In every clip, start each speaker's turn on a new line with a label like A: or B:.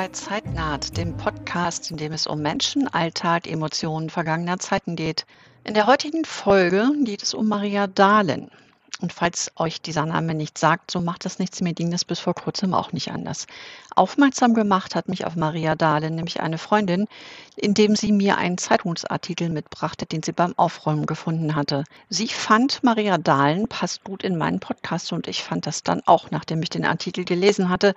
A: bei Zeitnaht, dem Podcast, in dem es um Menschen, Alltag, Emotionen vergangener Zeiten geht. In der heutigen Folge geht es um Maria Dahlen. Und falls euch dieser Name nicht sagt, so macht das nichts. Mir ging das bis vor kurzem auch nicht anders. Aufmerksam gemacht hat mich auf Maria Dahlen, nämlich eine Freundin, indem sie mir einen Zeitungsartikel mitbrachte, den sie beim Aufräumen gefunden hatte. Sie fand, Maria Dahlen passt gut in meinen Podcast und ich fand das dann auch, nachdem ich den Artikel gelesen hatte.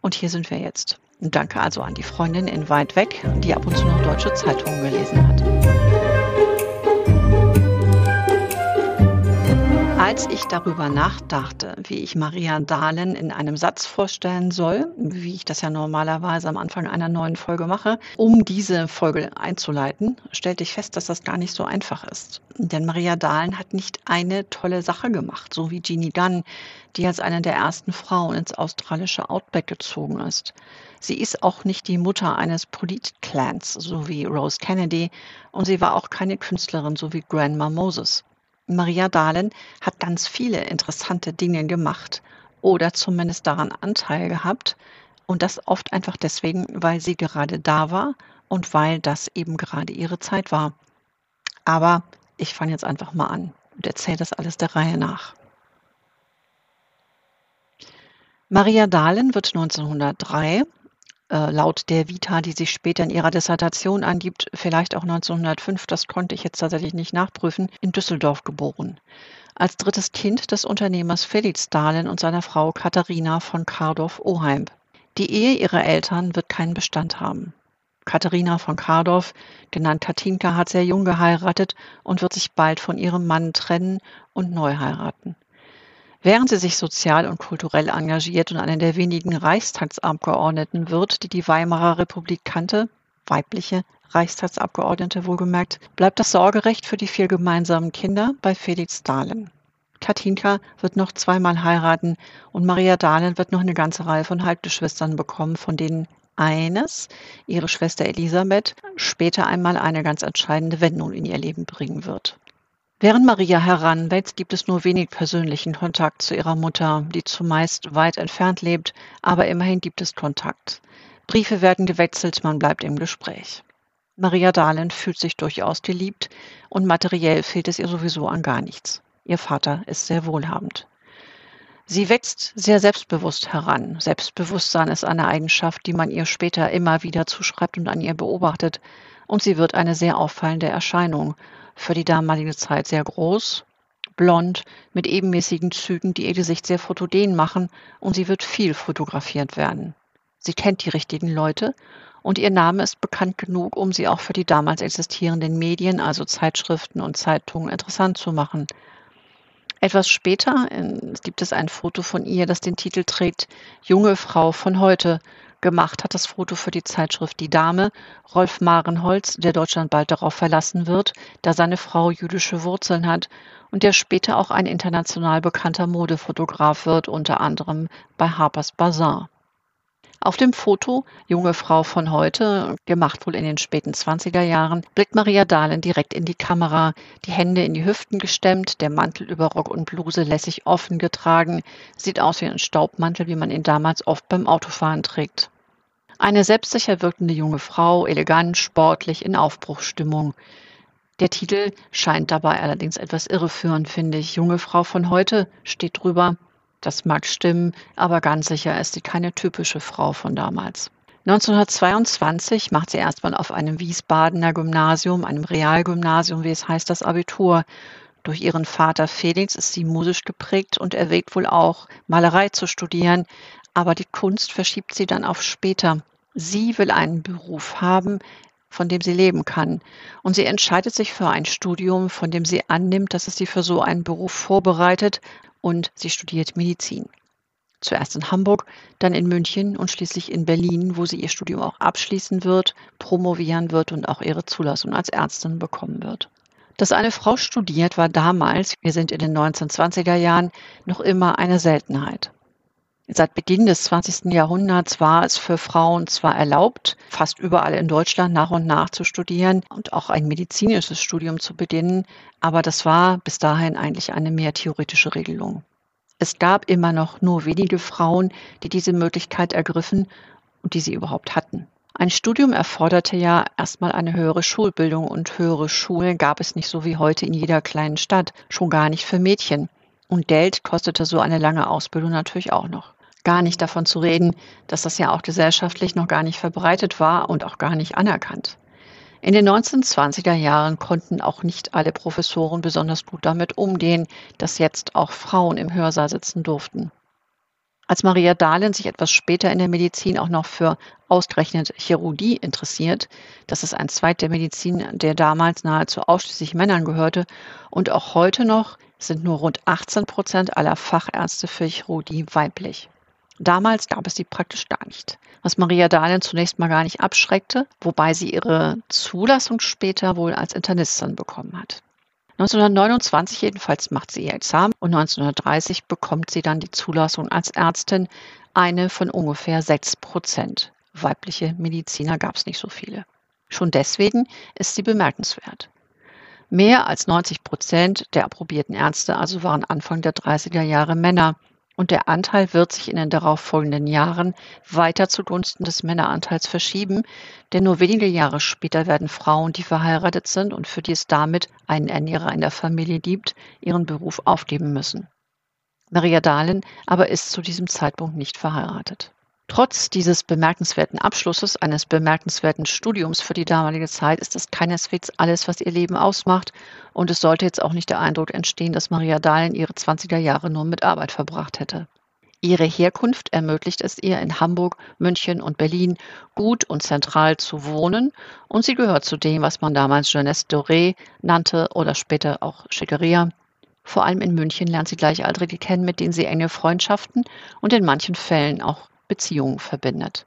A: Und hier sind wir jetzt. Danke also an die Freundin in Weit weg, die ab und zu noch deutsche Zeitungen gelesen hat. Als ich darüber nachdachte, wie ich Maria Dahlen in einem Satz vorstellen soll, wie ich das ja normalerweise am Anfang einer neuen Folge mache, um diese Folge einzuleiten, stellte ich fest, dass das gar nicht so einfach ist. Denn Maria Dahlen hat nicht eine tolle Sache gemacht, so wie Jeannie Dunn, die als eine der ersten Frauen ins australische Outback gezogen ist. Sie ist auch nicht die Mutter eines Polit-Clans, so wie Rose Kennedy, und sie war auch keine Künstlerin, so wie Grandma Moses. Maria Dahlen hat ganz viele interessante Dinge gemacht oder zumindest daran Anteil gehabt. Und das oft einfach deswegen, weil sie gerade da war und weil das eben gerade ihre Zeit war. Aber ich fange jetzt einfach mal an und erzähle das alles der Reihe nach. Maria Dahlen wird 1903 äh, laut der Vita, die sich später in ihrer Dissertation angibt, vielleicht auch 1905, das konnte ich jetzt tatsächlich nicht nachprüfen, in Düsseldorf geboren. Als drittes Kind des Unternehmers Felix Dahlen und seiner Frau Katharina von Kardorf-Oheimb. Die Ehe ihrer Eltern wird keinen Bestand haben. Katharina von Kardorf, genannt Katinka, hat sehr jung geheiratet und wird sich bald von ihrem Mann trennen und neu heiraten. Während sie sich sozial und kulturell engagiert und eine der wenigen Reichstagsabgeordneten wird, die die Weimarer Republik kannte, weibliche Reichstagsabgeordnete wohlgemerkt, bleibt das Sorgerecht für die vier gemeinsamen Kinder bei Felix Dahlen. Katinka wird noch zweimal heiraten und Maria Dahlen wird noch eine ganze Reihe von Halbgeschwistern bekommen, von denen eines, ihre Schwester Elisabeth, später einmal eine ganz entscheidende Wendung in ihr Leben bringen wird. Während Maria heranwächst, gibt es nur wenig persönlichen Kontakt zu ihrer Mutter, die zumeist weit entfernt lebt, aber immerhin gibt es Kontakt. Briefe werden gewechselt, man bleibt im Gespräch. Maria Dahlen fühlt sich durchaus geliebt und materiell fehlt es ihr sowieso an gar nichts. Ihr Vater ist sehr wohlhabend. Sie wächst sehr selbstbewusst heran. Selbstbewusstsein ist eine Eigenschaft, die man ihr später immer wieder zuschreibt und an ihr beobachtet. Und sie wird eine sehr auffallende Erscheinung für die damalige Zeit sehr groß, blond, mit ebenmäßigen Zügen, die ihr Gesicht sehr fotogen machen und sie wird viel fotografiert werden. Sie kennt die richtigen Leute und ihr Name ist bekannt genug, um sie auch für die damals existierenden Medien, also Zeitschriften und Zeitungen, interessant zu machen. Etwas später gibt es ein Foto von ihr, das den Titel trägt Junge Frau von heute Gemacht hat das Foto für die Zeitschrift Die Dame Rolf Marenholz, der Deutschland bald darauf verlassen wird, da seine Frau jüdische Wurzeln hat und der später auch ein international bekannter Modefotograf wird, unter anderem bei Harper's Bazaar. Auf dem Foto, junge Frau von heute, gemacht wohl in den späten 20er Jahren, blickt Maria Dahlen direkt in die Kamera, die Hände in die Hüften gestemmt, der Mantel über Rock und Bluse lässig offen getragen, sieht aus wie ein Staubmantel, wie man ihn damals oft beim Autofahren trägt. Eine selbstsicher wirkende junge Frau, elegant, sportlich, in Aufbruchsstimmung. Der Titel scheint dabei allerdings etwas irreführend, finde ich. Junge Frau von heute steht drüber. Das mag stimmen, aber ganz sicher ist sie keine typische Frau von damals. 1922 macht sie erstmal auf einem Wiesbadener Gymnasium, einem Realgymnasium, wie es heißt, das Abitur. Durch ihren Vater Felix ist sie musisch geprägt und erwägt wohl auch, Malerei zu studieren, aber die Kunst verschiebt sie dann auf später. Sie will einen Beruf haben, von dem sie leben kann. Und sie entscheidet sich für ein Studium, von dem sie annimmt, dass es sie für so einen Beruf vorbereitet und sie studiert Medizin. Zuerst in Hamburg, dann in München und schließlich in Berlin, wo sie ihr Studium auch abschließen wird, promovieren wird und auch ihre Zulassung als Ärztin bekommen wird. Dass eine Frau studiert, war damals, wir sind in den 1920er Jahren, noch immer eine Seltenheit. Seit Beginn des 20. Jahrhunderts war es für Frauen zwar erlaubt, fast überall in Deutschland nach und nach zu studieren und auch ein medizinisches Studium zu beginnen, aber das war bis dahin eigentlich eine mehr theoretische Regelung. Es gab immer noch nur wenige Frauen, die diese Möglichkeit ergriffen und die sie überhaupt hatten. Ein Studium erforderte ja erstmal eine höhere Schulbildung und höhere Schulen gab es nicht so wie heute in jeder kleinen Stadt, schon gar nicht für Mädchen. Und Geld kostete so eine lange Ausbildung natürlich auch noch. Gar nicht davon zu reden, dass das ja auch gesellschaftlich noch gar nicht verbreitet war und auch gar nicht anerkannt. In den 1920er Jahren konnten auch nicht alle Professoren besonders gut damit umgehen, dass jetzt auch Frauen im Hörsaal sitzen durften. Als Maria Dahlin sich etwas später in der Medizin auch noch für ausgerechnet Chirurgie interessiert, das ist ein Zweig der Medizin, der damals nahezu ausschließlich Männern gehörte und auch heute noch sind nur rund 18 Prozent aller Fachärzte für Chirurgie weiblich. Damals gab es die praktisch gar nicht, was Maria Dahlin zunächst mal gar nicht abschreckte, wobei sie ihre Zulassung später wohl als Internistin bekommen hat. 1929 jedenfalls macht sie ihr Examen und 1930 bekommt sie dann die Zulassung als Ärztin, eine von ungefähr 6 Prozent. Weibliche Mediziner gab es nicht so viele. Schon deswegen ist sie bemerkenswert. Mehr als 90 Prozent der approbierten Ärzte also waren Anfang der 30er Jahre Männer und der Anteil wird sich in den darauffolgenden Jahren weiter zugunsten des Männeranteils verschieben, denn nur wenige Jahre später werden Frauen, die verheiratet sind und für die es damit einen Ernährer in der Familie gibt, ihren Beruf aufgeben müssen. Maria Dahlin aber ist zu diesem Zeitpunkt nicht verheiratet. Trotz dieses bemerkenswerten Abschlusses, eines bemerkenswerten Studiums für die damalige Zeit, ist es keineswegs alles, was ihr Leben ausmacht. Und es sollte jetzt auch nicht der Eindruck entstehen, dass Maria Dahlen ihre 20er Jahre nur mit Arbeit verbracht hätte. Ihre Herkunft ermöglicht es ihr, in Hamburg, München und Berlin gut und zentral zu wohnen und sie gehört zu dem, was man damals Jeunesse Doré nannte oder später auch Schickeria. Vor allem in München lernt sie Gleichaltrige kennen, mit denen sie enge Freundschaften und in manchen Fällen auch Beziehungen verbindet.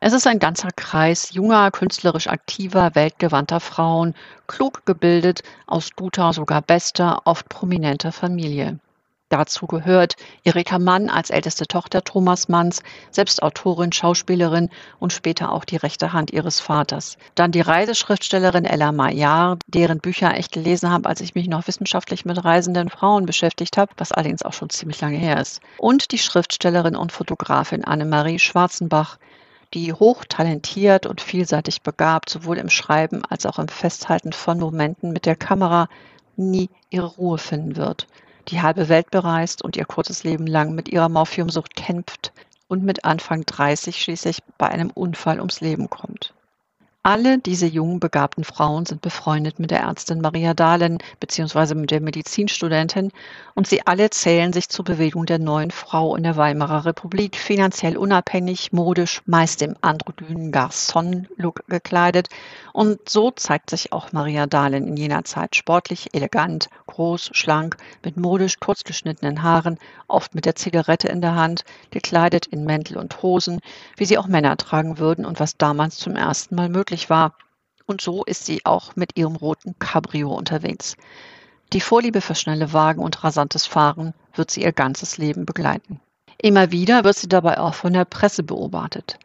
A: Es ist ein ganzer Kreis junger, künstlerisch aktiver, weltgewandter Frauen, klug gebildet, aus guter, sogar bester, oft prominenter Familie. Dazu gehört Erika Mann als älteste Tochter Thomas Manns, selbst Autorin, Schauspielerin und später auch die rechte Hand ihres Vaters. Dann die Reiseschriftstellerin Ella Maillard, deren Bücher ich gelesen habe, als ich mich noch wissenschaftlich mit reisenden Frauen beschäftigt habe, was allerdings auch schon ziemlich lange her ist. Und die Schriftstellerin und Fotografin Annemarie Schwarzenbach, die hochtalentiert und vielseitig begabt, sowohl im Schreiben als auch im Festhalten von Momenten mit der Kamera nie ihre Ruhe finden wird die halbe Welt bereist und ihr kurzes Leben lang mit ihrer Morphiumsucht kämpft und mit Anfang 30 schließlich bei einem Unfall ums Leben kommt. Alle diese jungen, begabten Frauen sind befreundet mit der Ärztin Maria Dahlen bzw. mit der Medizinstudentin und sie alle zählen sich zur Bewegung der neuen Frau in der Weimarer Republik, finanziell unabhängig, modisch, meist im androgynen Garçon-Look gekleidet. Und so zeigt sich auch Maria Dahlen in jener Zeit sportlich, elegant, groß, schlank, mit modisch kurzgeschnittenen Haaren, oft mit der Zigarette in der Hand, gekleidet in Mäntel und Hosen, wie sie auch Männer tragen würden und was damals zum ersten Mal möglich möglich war. Und so ist sie auch mit ihrem roten Cabrio unterwegs. Die Vorliebe für schnelle Wagen und rasantes Fahren wird sie ihr ganzes Leben begleiten. Immer wieder wird sie dabei auch von der Presse beobachtet.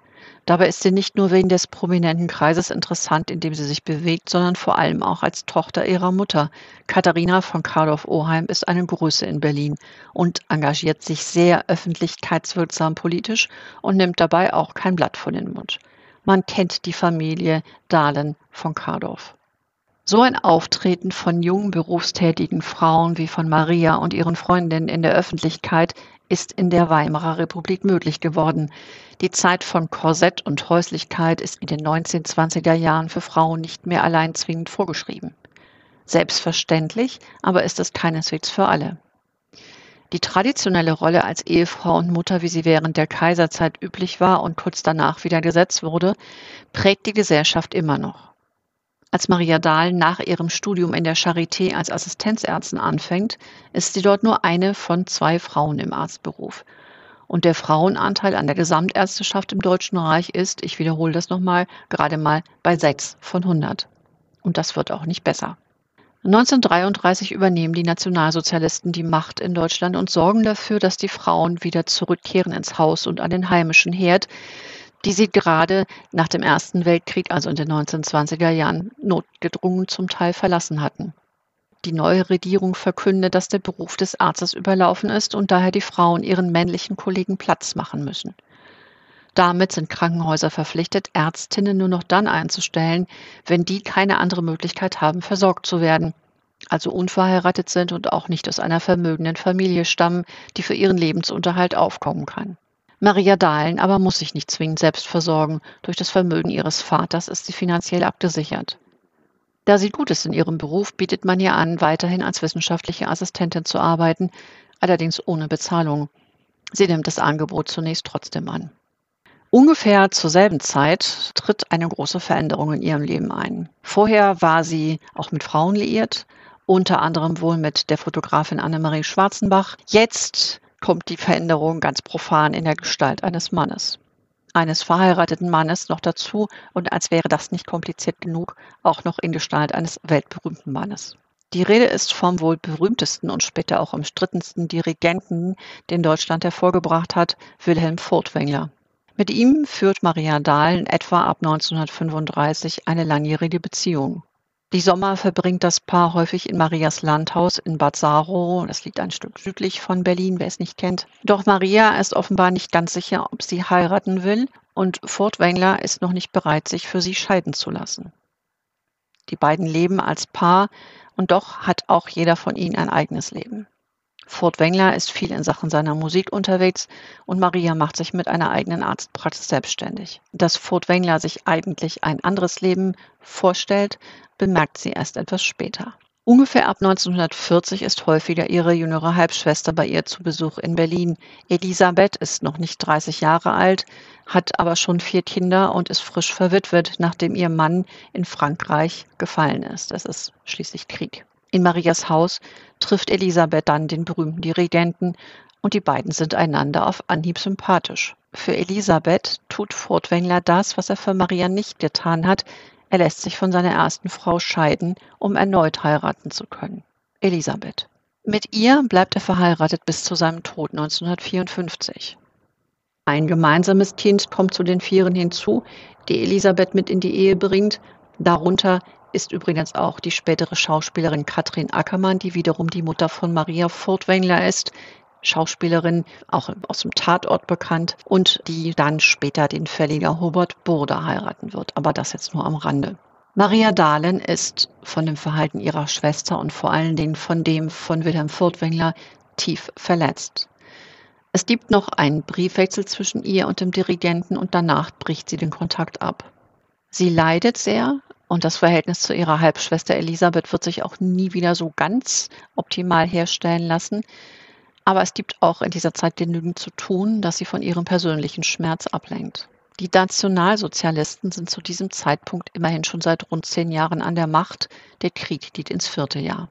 A: Dabei ist sie nicht nur wegen des prominenten Kreises interessant, in dem sie sich bewegt, sondern vor allem auch als Tochter ihrer Mutter. Katharina von Kardorf-Oheim ist eine Größe in Berlin und engagiert sich sehr öffentlichkeitswirksam politisch und nimmt dabei auch kein Blatt vor den Mund. Man kennt die Familie Dahlen von Kardorf. So ein Auftreten von jungen berufstätigen Frauen wie von Maria und ihren Freundinnen in der Öffentlichkeit ist in der Weimarer Republik möglich geworden. Die Zeit von Korsett und Häuslichkeit ist in den 1920er Jahren für Frauen nicht mehr allein zwingend vorgeschrieben. Selbstverständlich, aber ist es keineswegs für alle. Die traditionelle Rolle als Ehefrau und Mutter, wie sie während der Kaiserzeit üblich war und kurz danach wieder gesetzt wurde, prägt die Gesellschaft immer noch. Als Maria Dahl nach ihrem Studium in der Charité als Assistenzärztin anfängt, ist sie dort nur eine von zwei Frauen im Arztberuf. Und der Frauenanteil an der Gesamtärzteschaft im Deutschen Reich ist, ich wiederhole das nochmal, gerade mal bei sechs von 100. Und das wird auch nicht besser. 1933 übernehmen die Nationalsozialisten die Macht in Deutschland und sorgen dafür, dass die Frauen wieder zurückkehren ins Haus und an den heimischen Herd, die sie gerade nach dem Ersten Weltkrieg, also in den 1920er Jahren, notgedrungen zum Teil verlassen hatten. Die neue Regierung verkündet, dass der Beruf des Arztes überlaufen ist und daher die Frauen ihren männlichen Kollegen Platz machen müssen. Damit sind Krankenhäuser verpflichtet, Ärztinnen nur noch dann einzustellen, wenn die keine andere Möglichkeit haben, versorgt zu werden, also unverheiratet sind und auch nicht aus einer vermögenden Familie stammen, die für ihren Lebensunterhalt aufkommen kann. Maria Dahlen aber muss sich nicht zwingend selbst versorgen. Durch das Vermögen ihres Vaters ist sie finanziell abgesichert. Da sie gut ist in ihrem Beruf, bietet man ihr an, weiterhin als wissenschaftliche Assistentin zu arbeiten, allerdings ohne Bezahlung. Sie nimmt das Angebot zunächst trotzdem an. Ungefähr zur selben Zeit tritt eine große Veränderung in ihrem Leben ein. Vorher war sie auch mit Frauen liiert, unter anderem wohl mit der Fotografin Annemarie Schwarzenbach. Jetzt kommt die Veränderung ganz profan in der Gestalt eines Mannes. Eines verheirateten Mannes noch dazu und als wäre das nicht kompliziert genug, auch noch in Gestalt eines weltberühmten Mannes. Die Rede ist vom wohl berühmtesten und später auch umstrittensten Dirigenten, den Deutschland hervorgebracht hat, Wilhelm Furtwängler. Mit ihm führt Maria Dahlen etwa ab 1935 eine langjährige Beziehung. Die Sommer verbringt das Paar häufig in Marias Landhaus in Bad Saro. Das liegt ein Stück südlich von Berlin, wer es nicht kennt. Doch Maria ist offenbar nicht ganz sicher, ob sie heiraten will und Furtwängler ist noch nicht bereit, sich für sie scheiden zu lassen. Die beiden leben als Paar und doch hat auch jeder von ihnen ein eigenes Leben. Furtwängler ist viel in Sachen seiner Musik unterwegs und Maria macht sich mit einer eigenen Arztpraxis selbstständig. Dass Furtwängler sich eigentlich ein anderes Leben vorstellt, bemerkt sie erst etwas später. Ungefähr ab 1940 ist häufiger ihre jüngere Halbschwester bei ihr zu Besuch in Berlin. Elisabeth ist noch nicht 30 Jahre alt, hat aber schon vier Kinder und ist frisch verwitwet, nachdem ihr Mann in Frankreich gefallen ist. Es ist schließlich Krieg. In Marias Haus trifft Elisabeth dann den berühmten Dirigenten und die beiden sind einander auf Anhieb sympathisch. Für Elisabeth tut Furtwängler das, was er für Maria nicht getan hat. Er lässt sich von seiner ersten Frau scheiden, um erneut heiraten zu können. Elisabeth. Mit ihr bleibt er verheiratet bis zu seinem Tod 1954. Ein gemeinsames Kind kommt zu den Vieren hinzu, die Elisabeth mit in die Ehe bringt, darunter ist übrigens auch die spätere Schauspielerin Katrin Ackermann, die wiederum die Mutter von Maria Furtwängler ist, Schauspielerin, auch aus dem Tatort bekannt und die dann später den Verleger Hubert Burda heiraten wird. Aber das jetzt nur am Rande. Maria Dahlen ist von dem Verhalten ihrer Schwester und vor allen Dingen von dem von Wilhelm Furtwängler tief verletzt. Es gibt noch einen Briefwechsel zwischen ihr und dem Dirigenten und danach bricht sie den Kontakt ab. Sie leidet sehr und das Verhältnis zu ihrer Halbschwester Elisabeth wird sich auch nie wieder so ganz optimal herstellen lassen. Aber es gibt auch in dieser Zeit genügend zu tun, dass sie von ihrem persönlichen Schmerz ablenkt. Die Nationalsozialisten sind zu diesem Zeitpunkt immerhin schon seit rund zehn Jahren an der Macht. Der Krieg geht ins vierte Jahr.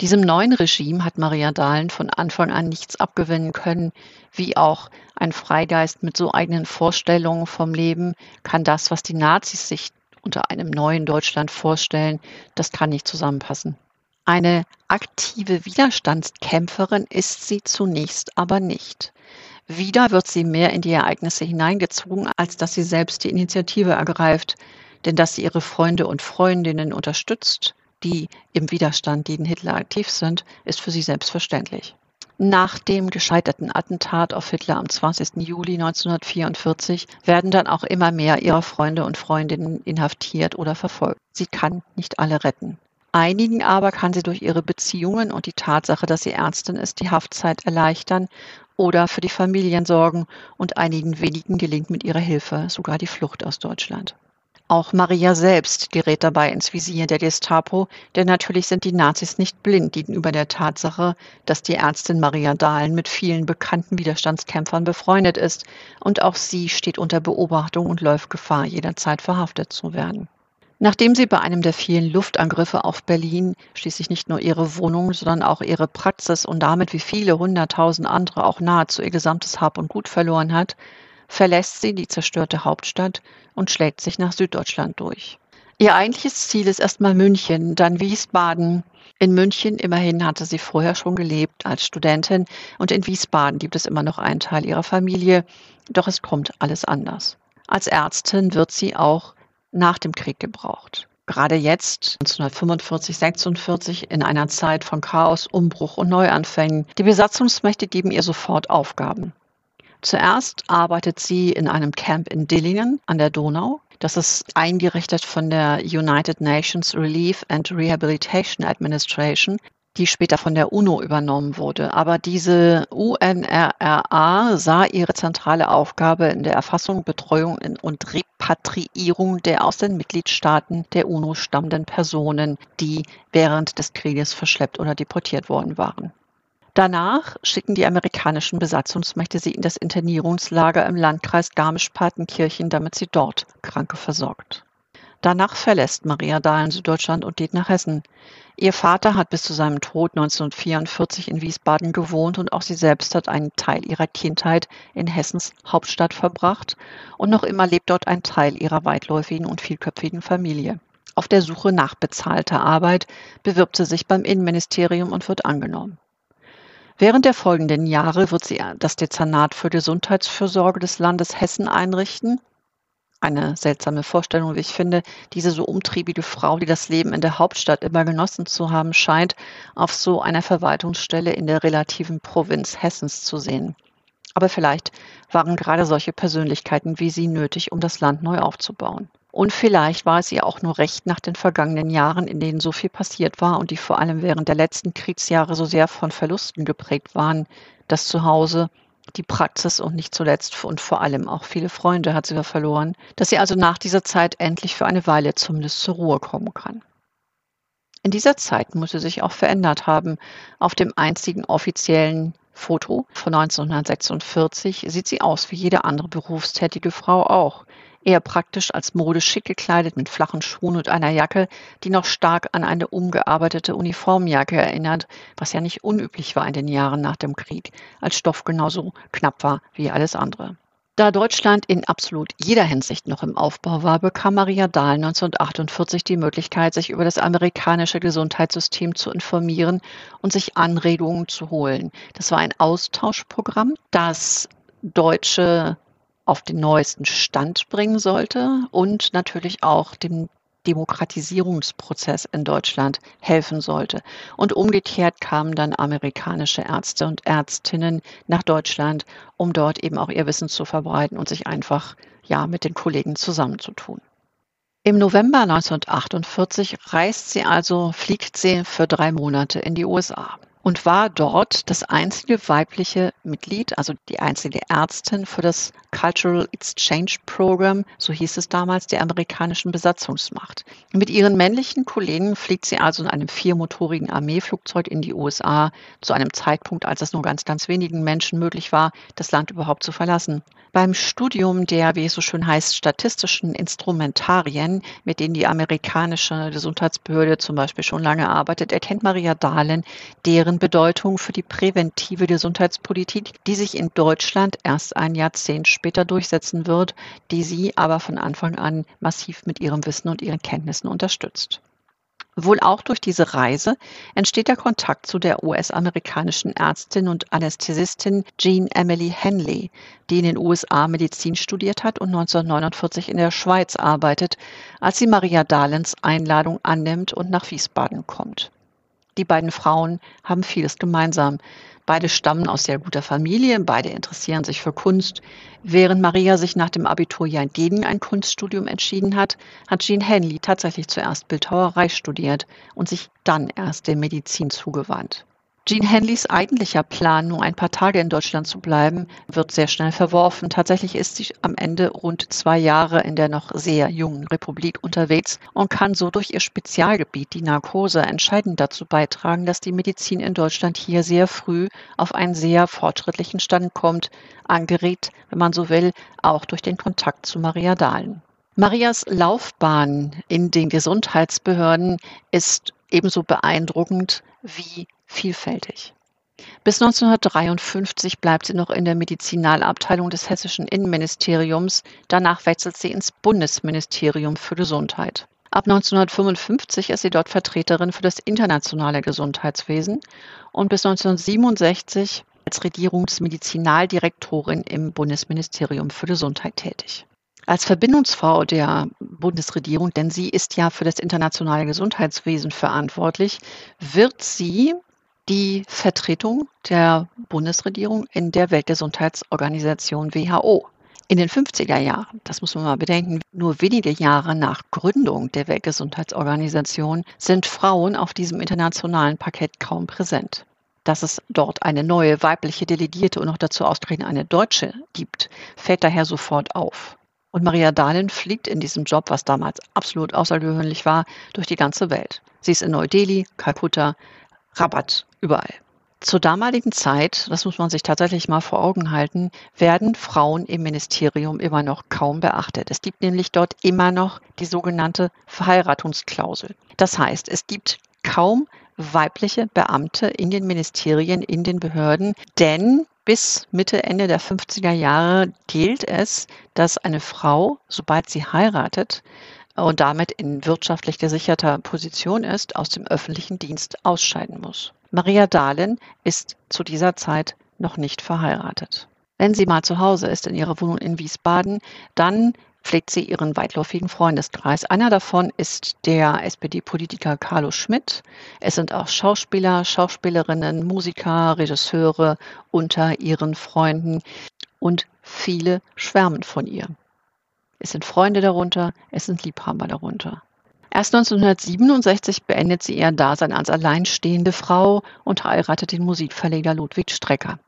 A: Diesem neuen Regime hat Maria Dahlen von Anfang an nichts abgewinnen können, wie auch ein Freigeist mit so eigenen Vorstellungen vom Leben kann das, was die Nazis sich unter einem neuen Deutschland vorstellen, das kann nicht zusammenpassen. Eine aktive Widerstandskämpferin ist sie zunächst aber nicht. Wieder wird sie mehr in die Ereignisse hineingezogen, als dass sie selbst die Initiative ergreift. Denn dass sie ihre Freunde und Freundinnen unterstützt, die im Widerstand gegen Hitler aktiv sind, ist für sie selbstverständlich. Nach dem gescheiterten Attentat auf Hitler am 20. Juli 1944 werden dann auch immer mehr ihrer Freunde und Freundinnen inhaftiert oder verfolgt. Sie kann nicht alle retten. Einigen aber kann sie durch ihre Beziehungen und die Tatsache, dass sie Ärztin ist, die Haftzeit erleichtern oder für die Familien sorgen und einigen wenigen gelingt mit ihrer Hilfe sogar die Flucht aus Deutschland. Auch Maria selbst gerät dabei ins Visier der Gestapo, denn natürlich sind die Nazis nicht blind gegenüber der Tatsache, dass die Ärztin Maria Dahlen mit vielen bekannten Widerstandskämpfern befreundet ist und auch sie steht unter Beobachtung und läuft Gefahr, jederzeit verhaftet zu werden. Nachdem sie bei einem der vielen Luftangriffe auf Berlin schließlich nicht nur ihre Wohnung, sondern auch ihre Praxis und damit wie viele hunderttausend andere auch nahezu ihr gesamtes Hab und Gut verloren hat, verlässt sie die zerstörte Hauptstadt und schlägt sich nach Süddeutschland durch. Ihr eigentliches Ziel ist erstmal München, dann Wiesbaden. In München immerhin hatte sie vorher schon gelebt als Studentin und in Wiesbaden gibt es immer noch einen Teil ihrer Familie, doch es kommt alles anders. Als Ärztin wird sie auch nach dem Krieg gebraucht. Gerade jetzt, 1945, 46, in einer Zeit von Chaos, Umbruch und Neuanfängen. Die Besatzungsmächte geben ihr sofort Aufgaben. Zuerst arbeitet sie in einem Camp in Dillingen an der Donau. Das ist eingerichtet von der United Nations Relief and Rehabilitation Administration, die später von der UNO übernommen wurde. Aber diese UNRRA sah ihre zentrale Aufgabe in der Erfassung, Betreuung und Repatriierung der aus den Mitgliedstaaten der UNO stammenden Personen, die während des Krieges verschleppt oder deportiert worden waren. Danach schicken die amerikanischen Besatzungsmächte sie in das Internierungslager im Landkreis Garmisch-Partenkirchen, damit sie dort Kranke versorgt. Danach verlässt Maria Dahlen Süddeutschland und geht nach Hessen. Ihr Vater hat bis zu seinem Tod 1944 in Wiesbaden gewohnt und auch sie selbst hat einen Teil ihrer Kindheit in Hessens Hauptstadt verbracht und noch immer lebt dort ein Teil ihrer weitläufigen und vielköpfigen Familie. Auf der Suche nach bezahlter Arbeit bewirbt sie sich beim Innenministerium und wird angenommen. Während der folgenden Jahre wird sie das Dezernat für Gesundheitsfürsorge des Landes Hessen einrichten. Eine seltsame Vorstellung, wie ich finde, diese so umtriebige Frau, die das Leben in der Hauptstadt immer genossen zu haben scheint, auf so einer Verwaltungsstelle in der relativen Provinz Hessens zu sehen. Aber vielleicht waren gerade solche Persönlichkeiten wie sie nötig, um das Land neu aufzubauen. Und vielleicht war es ihr auch nur recht nach den vergangenen Jahren, in denen so viel passiert war und die vor allem während der letzten Kriegsjahre so sehr von Verlusten geprägt waren, dass zu Hause die Praxis und nicht zuletzt und vor allem auch viele Freunde hat sie verloren, dass sie also nach dieser Zeit endlich für eine Weile zumindest zur Ruhe kommen kann. In dieser Zeit muss sie sich auch verändert haben. Auf dem einzigen offiziellen Foto von 1946 sieht sie aus wie jede andere berufstätige Frau auch eher praktisch als modisch schick gekleidet mit flachen Schuhen und einer Jacke, die noch stark an eine umgearbeitete Uniformjacke erinnert, was ja nicht unüblich war in den Jahren nach dem Krieg, als Stoff genauso knapp war wie alles andere. Da Deutschland in absolut jeder Hinsicht noch im Aufbau war, bekam Maria Dahl 1948 die Möglichkeit, sich über das amerikanische Gesundheitssystem zu informieren und sich Anregungen zu holen. Das war ein Austauschprogramm, das deutsche auf den neuesten Stand bringen sollte und natürlich auch dem Demokratisierungsprozess in Deutschland helfen sollte. Und umgekehrt kamen dann amerikanische Ärzte und Ärztinnen nach Deutschland, um dort eben auch ihr Wissen zu verbreiten und sich einfach ja mit den Kollegen zusammenzutun. Im November 1948 reist sie also, fliegt sie für drei Monate in die USA und war dort das einzige weibliche Mitglied, also die einzige Ärztin für das Cultural Exchange Program, so hieß es damals, der amerikanischen Besatzungsmacht. Mit ihren männlichen Kollegen fliegt sie also in einem viermotorigen Armeeflugzeug in die USA zu einem Zeitpunkt, als es nur ganz, ganz wenigen Menschen möglich war, das Land überhaupt zu verlassen. Beim Studium der, wie es so schön heißt, statistischen Instrumentarien, mit denen die amerikanische Gesundheitsbehörde zum Beispiel schon lange arbeitet, erkennt Maria Dahlen deren Bedeutung für die präventive Gesundheitspolitik, die sich in Deutschland erst ein Jahrzehnt später durchsetzen wird, die sie aber von Anfang an massiv mit ihrem Wissen und ihren Kenntnissen unterstützt. Wohl auch durch diese Reise entsteht der Kontakt zu der US-amerikanischen Ärztin und Anästhesistin Jean Emily Henley, die in den USA Medizin studiert hat und 1949 in der Schweiz arbeitet, als sie Maria Dahlens Einladung annimmt und nach Wiesbaden kommt. Die beiden Frauen haben vieles gemeinsam. Beide stammen aus sehr guter Familie, beide interessieren sich für Kunst. Während Maria sich nach dem Abiturjahr gegen ein Kunststudium entschieden hat, hat Jean Henley tatsächlich zuerst Bildhauerei studiert und sich dann erst der Medizin zugewandt. Jean Henleys eigentlicher Plan, nur ein paar Tage in Deutschland zu bleiben, wird sehr schnell verworfen. Tatsächlich ist sie am Ende rund zwei Jahre in der noch sehr jungen Republik unterwegs und kann so durch ihr Spezialgebiet, die Narkose, entscheidend dazu beitragen, dass die Medizin in Deutschland hier sehr früh auf einen sehr fortschrittlichen Stand kommt, angeregt, wenn man so will, auch durch den Kontakt zu Maria Dahlen. Marias Laufbahn in den Gesundheitsbehörden ist ebenso beeindruckend wie vielfältig. Bis 1953 bleibt sie noch in der Medizinalabteilung des hessischen Innenministeriums. Danach wechselt sie ins Bundesministerium für Gesundheit. Ab 1955 ist sie dort Vertreterin für das internationale Gesundheitswesen und bis 1967 als Regierungsmedizinaldirektorin im Bundesministerium für Gesundheit tätig. Als Verbindungsfrau der Bundesregierung, denn sie ist ja für das internationale Gesundheitswesen verantwortlich, wird sie die Vertretung der Bundesregierung in der Weltgesundheitsorganisation WHO. In den 50er Jahren, das muss man mal bedenken, nur wenige Jahre nach Gründung der Weltgesundheitsorganisation sind Frauen auf diesem internationalen Parkett kaum präsent. Dass es dort eine neue weibliche Delegierte und noch dazu ausgerechnet eine Deutsche gibt, fällt daher sofort auf. Und Maria Dahlin fliegt in diesem Job, was damals absolut außergewöhnlich war, durch die ganze Welt. Sie ist in Neu-Delhi, Kalkutta, Rabat, überall. Zur damaligen Zeit, das muss man sich tatsächlich mal vor Augen halten, werden Frauen im Ministerium immer noch kaum beachtet. Es gibt nämlich dort immer noch die sogenannte Verheiratungsklausel. Das heißt, es gibt kaum weibliche Beamte in den Ministerien, in den Behörden, denn bis Mitte, Ende der 50er Jahre gilt es, dass eine Frau, sobald sie heiratet, und damit in wirtschaftlich gesicherter Position ist, aus dem öffentlichen Dienst ausscheiden muss. Maria Dahlin ist zu dieser Zeit noch nicht verheiratet. Wenn sie mal zu Hause ist in ihrer Wohnung in Wiesbaden, dann pflegt sie ihren weitläufigen Freundeskreis. Einer davon ist der SPD-Politiker Carlo Schmidt. Es sind auch Schauspieler, Schauspielerinnen, Musiker, Regisseure unter ihren Freunden und viele schwärmen von ihr. Es sind Freunde darunter, es sind Liebhaber darunter. Erst 1967 beendet sie ihr Dasein als alleinstehende Frau und heiratet den Musikverleger Ludwig Strecker.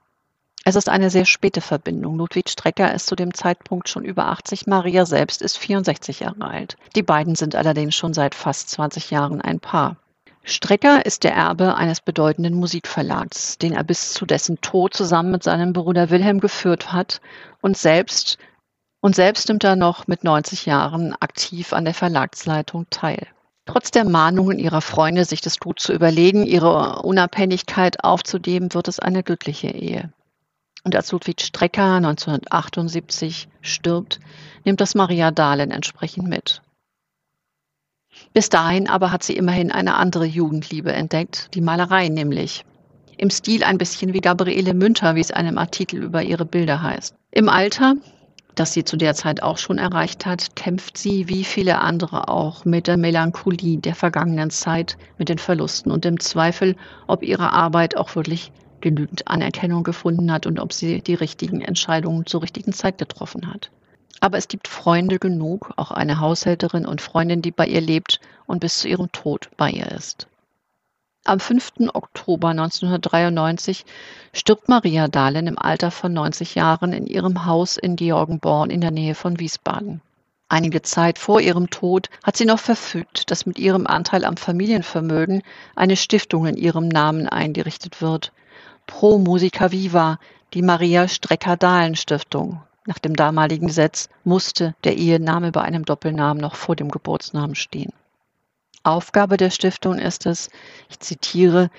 A: Es ist eine sehr späte Verbindung. Ludwig Strecker ist zu dem Zeitpunkt schon über 80, Maria selbst ist 64 Jahre alt. Die beiden sind allerdings schon seit fast 20 Jahren ein Paar. Strecker ist der Erbe eines bedeutenden Musikverlags, den er bis zu dessen Tod zusammen mit seinem Bruder Wilhelm geführt hat und selbst und selbst nimmt er noch mit 90 Jahren aktiv an der Verlagsleitung teil. Trotz der Mahnungen ihrer Freunde, sich das gut zu überlegen, ihre Unabhängigkeit aufzugeben, wird es eine glückliche Ehe. Und als Ludwig Strecker 1978 stirbt, nimmt das Maria Dahlen entsprechend mit. Bis dahin aber hat sie immerhin eine andere Jugendliebe entdeckt, die Malerei nämlich. Im Stil ein bisschen wie Gabriele Münter, wie es einem Artikel über ihre Bilder heißt. Im Alter das sie zu der Zeit auch schon erreicht hat, kämpft sie wie viele andere auch mit der Melancholie der vergangenen Zeit, mit den Verlusten und dem Zweifel, ob ihre Arbeit auch wirklich genügend Anerkennung gefunden hat und ob sie die richtigen Entscheidungen zur richtigen Zeit getroffen hat. Aber es gibt Freunde genug, auch eine Haushälterin und Freundin, die bei ihr lebt und bis zu ihrem Tod bei ihr ist. Am 5. Oktober 1993 stirbt Maria Dahlen im Alter von 90 Jahren in ihrem Haus in Georgenborn in der Nähe von Wiesbaden. Einige Zeit vor ihrem Tod hat sie noch verfügt, dass mit ihrem Anteil am Familienvermögen eine Stiftung in ihrem Namen eingerichtet wird. Pro Musica Viva, die Maria Strecker-Dahlen-Stiftung. Nach dem damaligen Gesetz musste der Ehename bei einem Doppelnamen noch vor dem Geburtsnamen stehen. Aufgabe der Stiftung ist es, ich zitiere,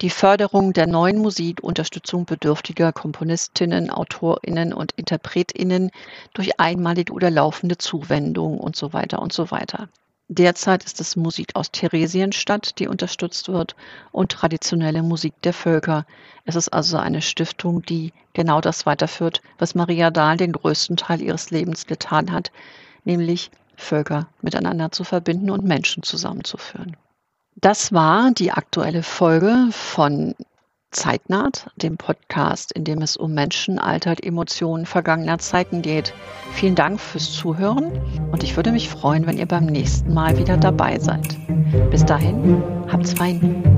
A: die Förderung der neuen Musik, Unterstützung bedürftiger Komponistinnen, Autorinnen und Interpretinnen durch einmalige oder laufende Zuwendung und so weiter und so weiter. Derzeit ist es Musik aus Theresienstadt, die unterstützt wird und traditionelle Musik der Völker. Es ist also eine Stiftung, die genau das weiterführt, was Maria Dahl den größten Teil ihres Lebens getan hat, nämlich Völker miteinander zu verbinden und Menschen zusammenzuführen. Das war die aktuelle Folge von Zeitnaht, dem Podcast, in dem es um Menschen, Alltag, Emotionen vergangener Zeiten geht. Vielen Dank fürs Zuhören und ich würde mich freuen, wenn ihr beim nächsten Mal wieder dabei seid. Bis dahin, habt's fein.